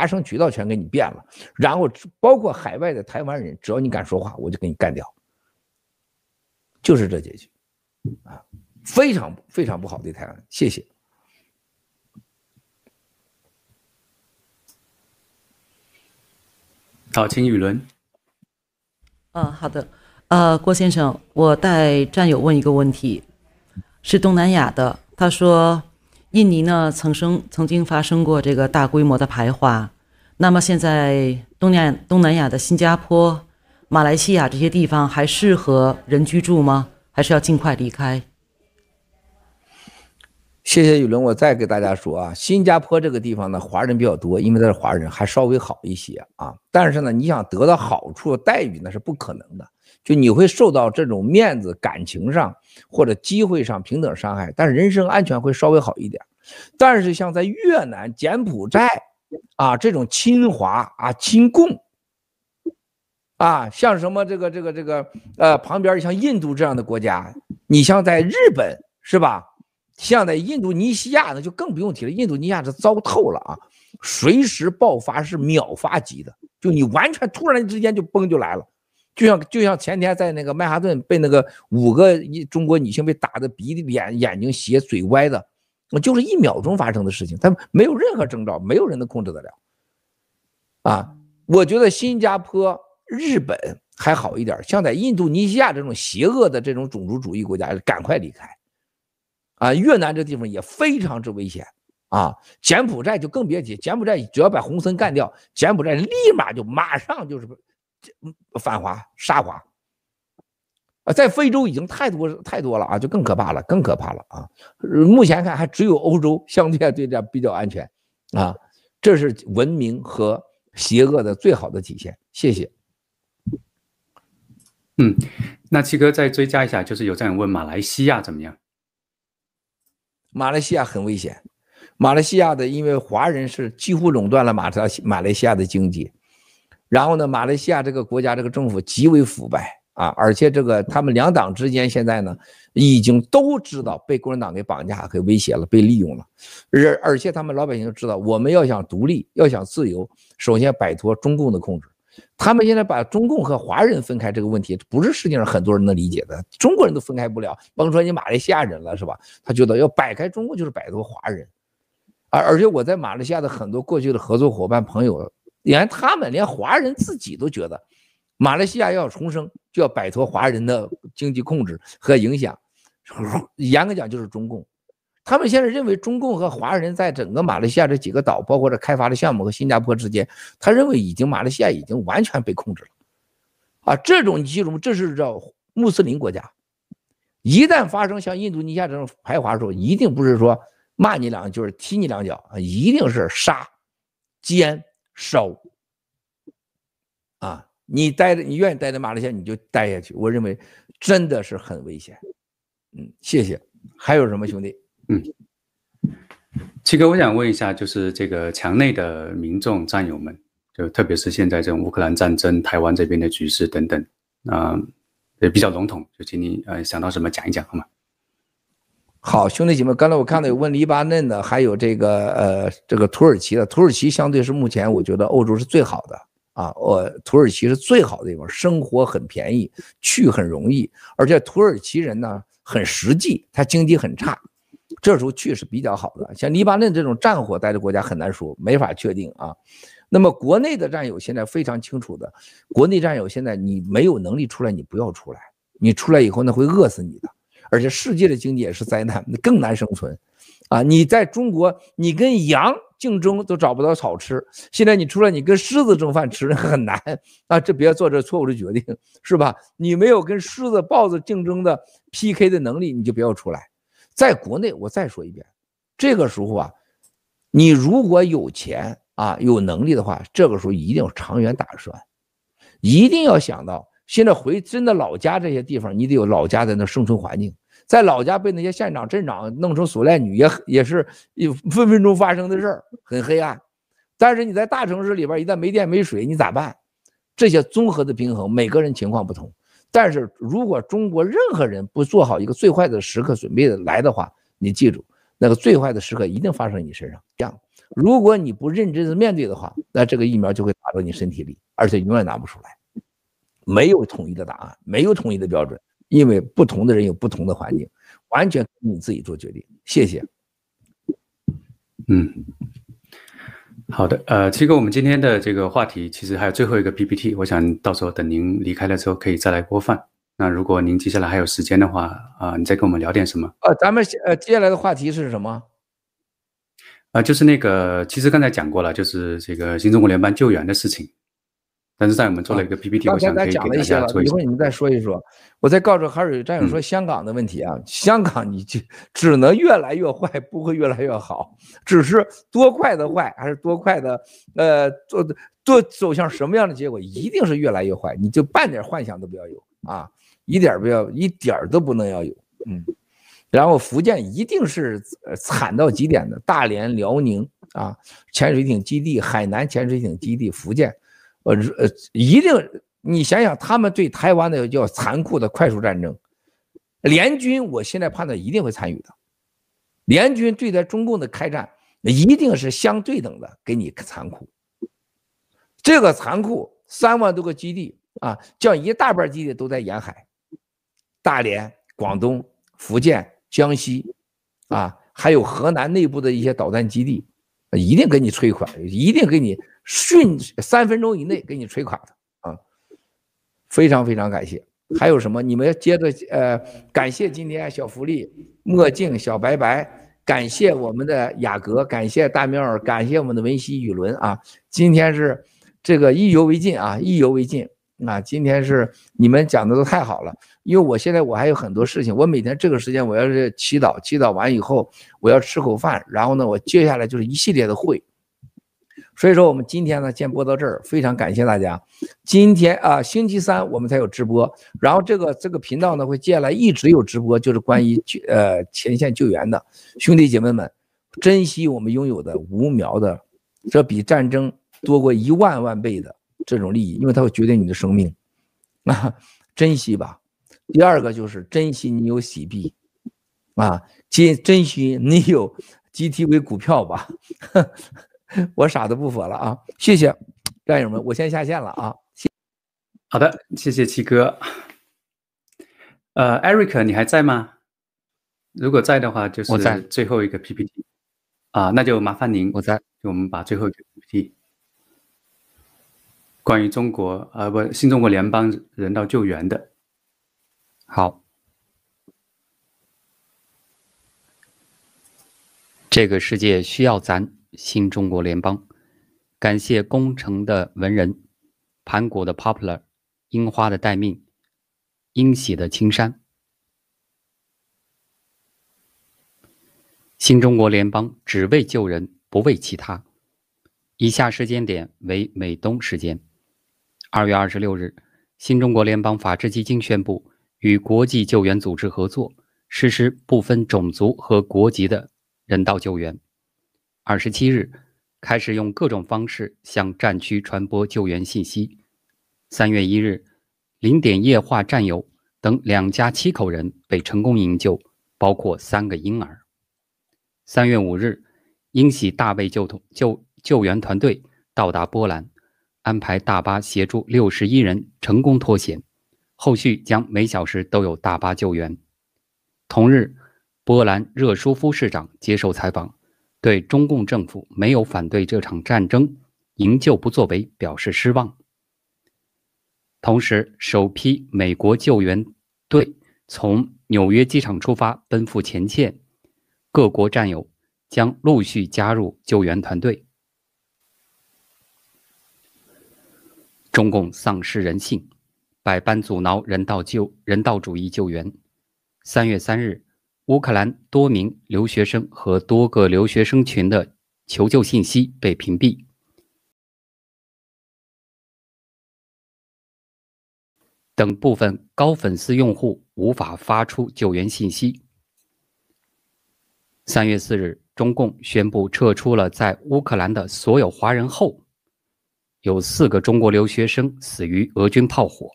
发声渠道全给你变了，然后包括海外的台湾人，只要你敢说话，我就给你干掉，就是这结局，啊，非常非常不好对台湾，谢谢。好，请宇伦。嗯，好的。呃，郭先生，我代战友问一个问题，是东南亚的。他说，印尼呢曾生曾经发生过这个大规模的排华，那么现在东南东南亚的新加坡、马来西亚这些地方还适合人居住吗？还是要尽快离开？谢谢宇伦，我再给大家说啊，新加坡这个地方呢，华人比较多，因为它是华人，还稍微好一些啊。但是呢，你想得到好处待遇，那是不可能的，就你会受到这种面子、感情上或者机会上平等伤害，但是人身安全会稍微好一点。但是像在越南、柬埔寨啊这种亲华啊、亲共啊，像什么这个这个这个呃旁边像印度这样的国家，你像在日本是吧？像在印度尼西亚呢，就更不用提了。印度尼西亚是糟透了啊，随时爆发是秒发级的，就你完全突然之间就崩就来了，就像就像前天在那个曼哈顿被那个五个中国女性被打的鼻子脸眼睛斜嘴歪的，就是一秒钟发生的事情，它没有任何征兆，没有人能控制得了。啊，我觉得新加坡、日本还好一点，像在印度尼西亚这种邪恶的这种种族主义国家，赶快离开。啊，越南这地方也非常之危险啊！柬埔寨就更别提，柬埔寨只要把洪森干掉，柬埔寨立马就马上就是反华杀华啊！在非洲已经太多太多了啊，就更可怕了，更可怕了啊！目前看还只有欧洲相对对这比较安全啊，这是文明和邪恶的最好的体现。谢谢。嗯，那七哥再追加一下，就是有这样问马来西亚怎么样？马来西亚很危险，马来西亚的因为华人是几乎垄断了马来马来西亚的经济，然后呢，马来西亚这个国家这个政府极为腐败啊，而且这个他们两党之间现在呢，已经都知道被共产党给绑架、给威胁了、被利用了，而而且他们老百姓都知道，我们要想独立、要想自由，首先摆脱中共的控制。他们现在把中共和华人分开这个问题，不是世界上很多人能理解的。中国人都分开不了，甭说你马来西亚人了，是吧？他觉得要摆开中共就是摆脱华人，而而且我在马来西亚的很多过去的合作伙伴朋友，连他们连华人自己都觉得，马来西亚要重生就要摆脱华人的经济控制和影响，严格讲就是中共。他们现在认为中共和华人在整个马来西亚这几个岛，包括这开发的项目和新加坡之间，他认为已经马来西亚已经完全被控制了，啊，这种你记住，这是叫穆斯林国家，一旦发生像印度尼西亚这种排华的时候，一定不是说骂你两句，就是踢你两脚，一定是杀、奸、烧，啊，你待着，你愿意待在马来西亚你就待下去，我认为真的是很危险，嗯，谢谢，还有什么兄弟？嗯，七哥，我想问一下，就是这个墙内的民众战友们，就特别是现在这种乌克兰战争、台湾这边的局势等等，啊、也比较笼统，就请你呃想到什么讲一讲好吗？好，兄弟姐妹，刚才我看到有问黎巴嫩的，还有这个呃这个土耳其的，土耳其相对是目前我觉得欧洲是最好的啊，我土耳其是最好的地方，生活很便宜，去很容易，而且土耳其人呢很实际，他经济很差。这时候去是比较好的，像黎巴嫩这种战火带的国家很难说，没法确定啊。那么国内的战友现在非常清楚的，国内战友现在你没有能力出来，你不要出来，你出来以后那会饿死你的，而且世界的经济也是灾难，更难生存啊。你在中国，你跟羊竞争都找不到草吃，现在你出来，你跟狮子争饭吃很难啊，这别做这错误的决定，是吧？你没有跟狮子、豹子竞争的 PK 的能力，你就不要出来。在国内，我再说一遍，这个时候啊，你如果有钱啊，有能力的话，这个时候一定要长远打算，一定要想到，现在回真的老家这些地方，你得有老家的那生存环境，在老家被那些县长、镇长弄成锁链女，也也是有分分钟发生的事儿，很黑暗。但是你在大城市里边，一旦没电没水，你咋办？这些综合的平衡，每个人情况不同。但是如果中国任何人不做好一个最坏的时刻准备的来的话，你记住，那个最坏的时刻一定发生你身上。这样，如果你不认真的面对的话，那这个疫苗就会打到你身体里，而且永远拿不出来。没有统一的答案，没有统一的标准，因为不同的人有不同的环境，完全你自己做决定。谢谢。嗯，好的。呃，七哥，我们今天的这个话题其实还有最后一个 PPT，我想到时候等您离开了之后可以再来播放。那如果您接下来还有时间的话，啊、呃，你再跟我们聊点什么？呃，咱们呃接下来的话题是什么？啊、呃，就是那个，其实刚才讲过了，就是这个新中国联邦救援的事情。但是在我们做了一个 PPT，、啊、我想可以给大家做一会儿你们再说一说，我再告诉海瑞战友说香港的问题啊，嗯、香港你就只能越来越坏，不会越来越好，只是多快的坏，还是多快的呃，做做走向什么样的结果，一定是越来越坏，你就半点幻想都不要有啊。一点不要，一点都不能要有，嗯，然后福建一定是惨到极点的，大连、辽宁啊，潜水艇基地，海南潜水艇基地，福建，呃呃，一定，你想想，他们对台湾的叫残酷的快速战争，联军，我现在判断一定会参与的，联军对待中共的开战，一定是相对等的，给你残酷，这个残酷，三万多个基地啊，叫一大半基地都在沿海。大连、广东、福建、江西，啊，还有河南内部的一些导弹基地，一定给你摧垮，一定给你迅三分钟以内给你摧垮的啊！非常非常感谢。还有什么？你们要接着呃，感谢今天小福利、墨镜、小白白，感谢我们的雅阁，感谢大喵，感谢我们的文熙雨伦啊！今天是这个意犹未尽啊，意犹未尽。啊，今天是你们讲的都太好了，因为我现在我还有很多事情，我每天这个时间我要是祈祷，祈祷完以后我要吃口饭，然后呢，我接下来就是一系列的会，所以说我们今天呢先播到这儿，非常感谢大家。今天啊，星期三我们才有直播，然后这个这个频道呢会接下来一直有直播，就是关于呃前线救援的兄弟姐妹们，珍惜我们拥有的无苗的，这比战争多过一万万倍的。这种利益，因为它会决定你的生命，啊，珍惜吧。第二个就是珍惜你有洗币，啊，珍珍惜你有 GTV 股票吧。我傻的不说了啊，谢谢战友们，我先下线了啊。好的，谢谢七哥。呃，Eric，你还在吗？如果在的话，就是我在最后一个 PPT。啊，那就麻烦您，我在，就我们把最后一个 PPT。关于中国，呃，不，新中国联邦人道救援的。好，这个世界需要咱新中国联邦。感谢工程的文人，盘古的 Popular，樱花的待命，英喜的青山。新中国联邦只为救人，不为其他。以下时间点为美东时间。二月二十六日，新中国联邦法治基金宣布与国际救援组织合作，实施不分种族和国籍的人道救援。二十七日，开始用各种方式向战区传播救援信息。三月一日，零点液化战友等两家七口人被成功营救，包括三个婴儿。三月五日，英喜大卫救救救，救援团队到达波兰。安排大巴协助六十一人成功脱险，后续将每小时都有大巴救援。同日，波兰热舒夫市长接受采访，对中共政府没有反对这场战争、营救不作为表示失望。同时，首批美国救援队从纽约机场出发，奔赴前线，各国战友将陆续加入救援团队。中共丧失人性，百般阻挠人道救人道主义救援。三月三日，乌克兰多名留学生和多个留学生群的求救信息被屏蔽，等部分高粉丝用户无法发出救援信息。三月四日，中共宣布撤出了在乌克兰的所有华人后。有四个中国留学生死于俄军炮火，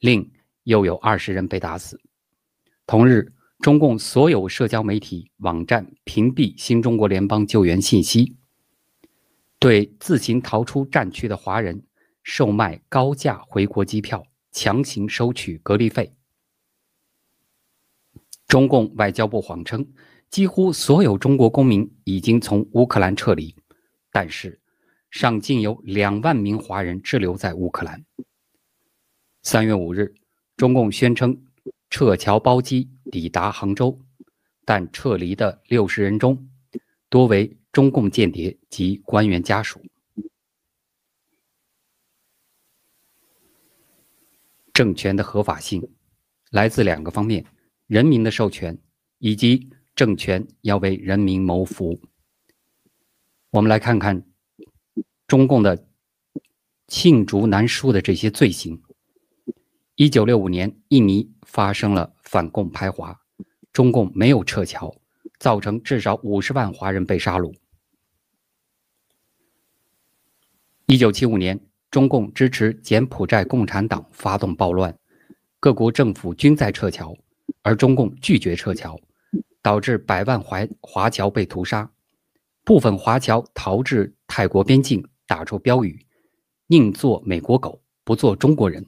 另又有二十人被打死。同日，中共所有社交媒体网站屏蔽新中国联邦救援信息，对自行逃出战区的华人售卖高价回国机票，强行收取隔离费。中共外交部谎称，几乎所有中国公民已经从乌克兰撤离，但是尚仅有两万名华人滞留在乌克兰。三月五日，中共宣称撤侨包机抵达杭州，但撤离的六十人中，多为中共间谍及官员家属。政权的合法性来自两个方面：人民的授权，以及政权要为人民谋福。我们来看看中共的罄竹难书的这些罪行。一九六五年，印尼发生了反共排华，中共没有撤侨。造成至少五十万华人被杀戮。一九七五年，中共支持柬埔寨共产党发动暴乱，各国政府均在撤侨，而中共拒绝撤侨，导致百万华华侨被屠杀。部分华侨逃至泰国边境，打出标语：“宁做美国狗，不做中国人。”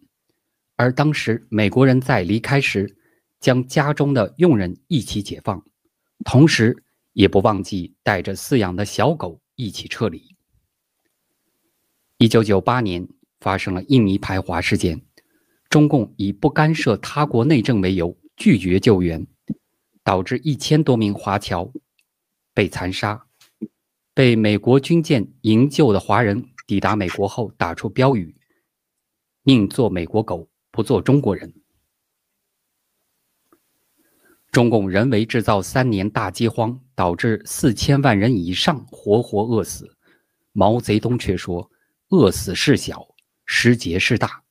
而当时美国人在离开时，将家中的佣人一起解放。同时，也不忘记带着饲养的小狗一起撤离。一九九八年发生了印尼排华事件，中共以不干涉他国内政为由拒绝救援，导致一千多名华侨被残杀。被美国军舰营救的华人抵达美国后，打出标语：“宁做美国狗，不做中国人。”中共人为制造三年大饥荒，导致四千万人以上活活饿死。毛泽东却说：“饿死事小，失节事大。”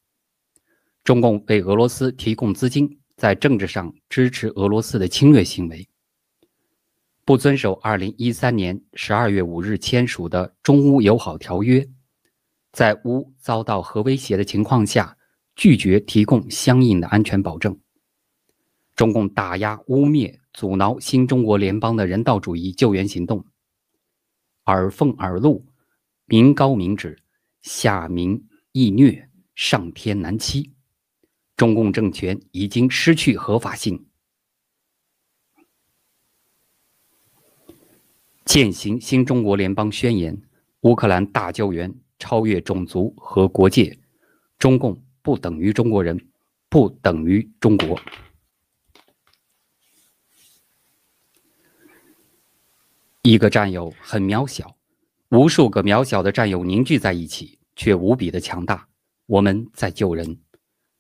中共为俄罗斯提供资金，在政治上支持俄罗斯的侵略行为，不遵守二零一三年十二月五日签署的中乌友好条约，在乌遭到核威胁的情况下，拒绝提供相应的安全保证。中共打压、污蔑、阻挠新中国联邦的人道主义救援行动，耳奉耳录，明高明旨，下民易虐，上天难欺。中共政权已经失去合法性。践行新中国联邦宣言，乌克兰大救援超越种族和国界，中共不等于中国人，不等于中国。一个战友很渺小，无数个渺小的战友凝聚在一起，却无比的强大。我们在救人。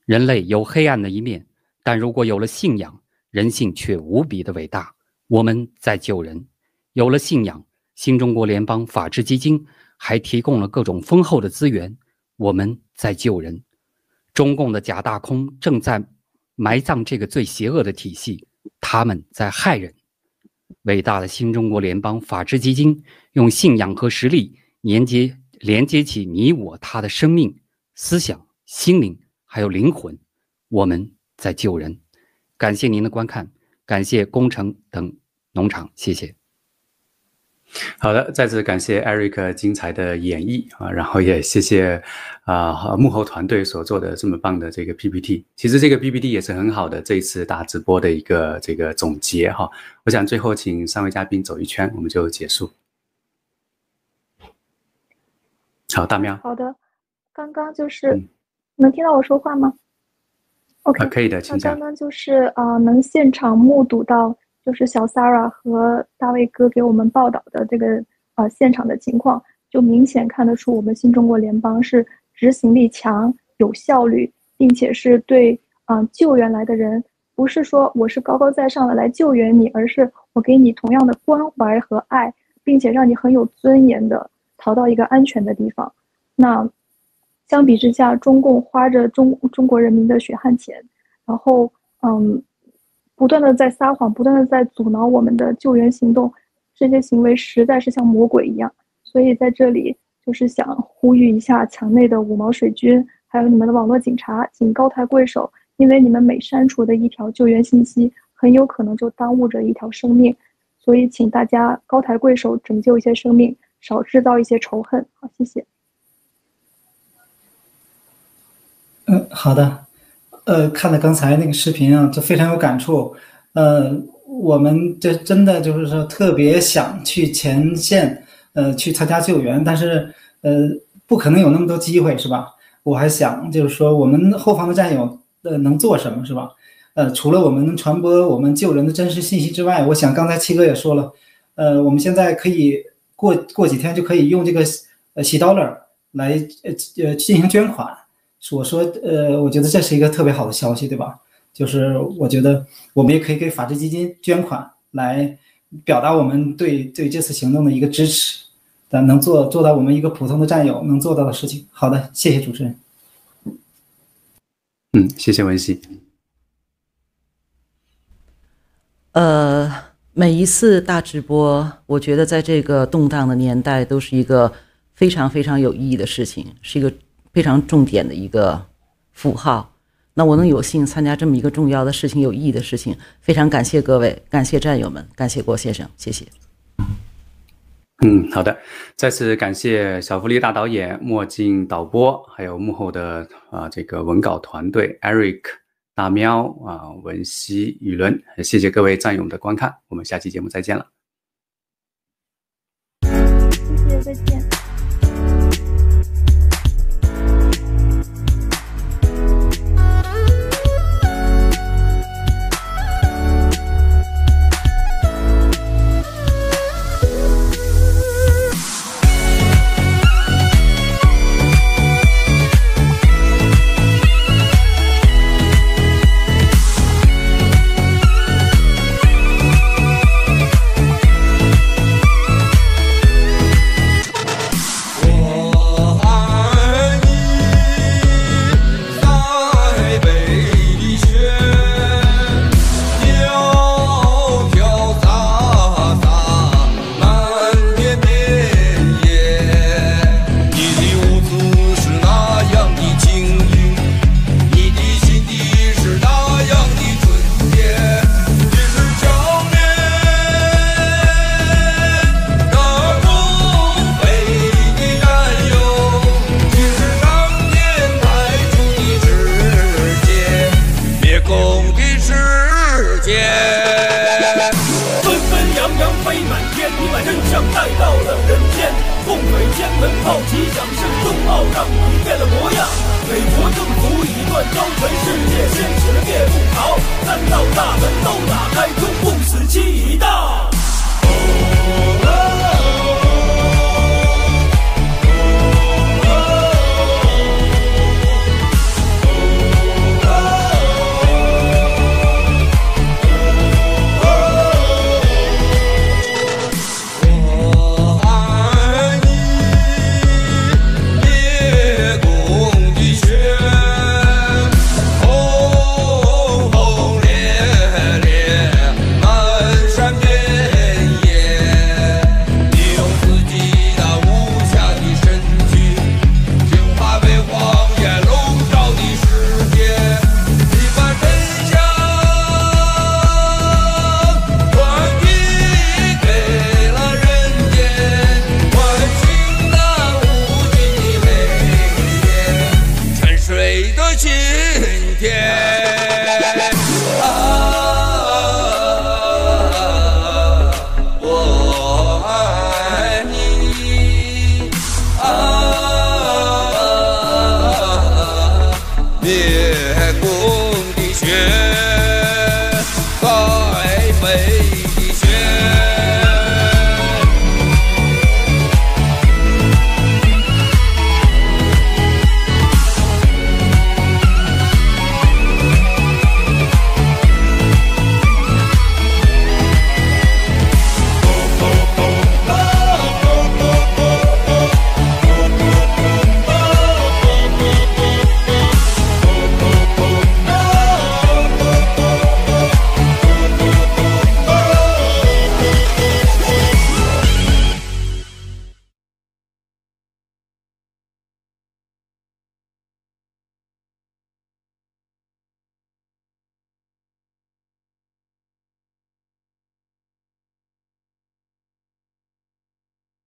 人类有黑暗的一面，但如果有了信仰，人性却无比的伟大。我们在救人。有了信仰，新中国联邦法治基金还提供了各种丰厚的资源。我们在救人。中共的假大空正在埋葬这个最邪恶的体系，他们在害人。伟大的新中国联邦法治基金用信仰和实力连接连接起你我他的生命、思想、心灵，还有灵魂。我们在救人。感谢您的观看，感谢工程等农场，谢谢。好的，再次感谢 Eric 精彩的演绎啊，然后也谢谢啊幕后团队所做的这么棒的这个 PPT。其实这个 PPT 也是很好的这一次大直播的一个这个总结哈。我想最后请三位嘉宾走一圈，我们就结束。好，大喵。好的，刚刚就是、嗯、能听到我说话吗？OK，、啊、可以的，请讲。刚刚就是啊、呃，能现场目睹到。就是小 Sara 和大卫哥给我们报道的这个呃现场的情况，就明显看得出我们新中国联邦是执行力强、有效率，并且是对啊、救援来的人，不是说我是高高在上的来救援你，而是我给你同样的关怀和爱，并且让你很有尊严的逃到一个安全的地方。那相比之下，中共花着中中国人民的血汗钱，然后嗯。不断的在撒谎，不断的在阻挠我们的救援行动，这些行为实在是像魔鬼一样。所以在这里就是想呼吁一下墙内的五毛水军，还有你们的网络警察，请高抬贵手，因为你们每删除的一条救援信息，很有可能就耽误着一条生命。所以请大家高抬贵手，拯救一些生命。少制造一些仇恨。好，谢谢。嗯，好的。呃，看了刚才那个视频啊，就非常有感触。呃，我们这真的就是说特别想去前线，呃，去参加救援，但是呃，不可能有那么多机会，是吧？我还想就是说，我们后方的战友呃能做什么，是吧？呃，除了我们能传播我们救人的真实信息之外，我想刚才七哥也说了，呃，我们现在可以过过几天就可以用这个呃洗 dollar 来呃呃进行捐款。我说，呃，我觉得这是一个特别好的消息，对吧？就是我觉得我们也可以给法治基金捐款，来表达我们对对这次行动的一个支持，但能做做到我们一个普通的战友能做到的事情。好的，谢谢主持人。嗯，谢谢文熙。呃，每一次大直播，我觉得在这个动荡的年代，都是一个非常非常有意义的事情，是一个。非常重点的一个符号，那我能有幸参加这么一个重要的事情、有意义的事情，非常感谢各位，感谢战友们，感谢郭先生，谢谢。嗯，好的，再次感谢小福利大导演、墨镜导播，还有幕后的啊这个文稿团队，Eric、大喵啊、文熙、雨伦，谢谢各位战友们的观看，我们下期节目再见了。谢谢，再见。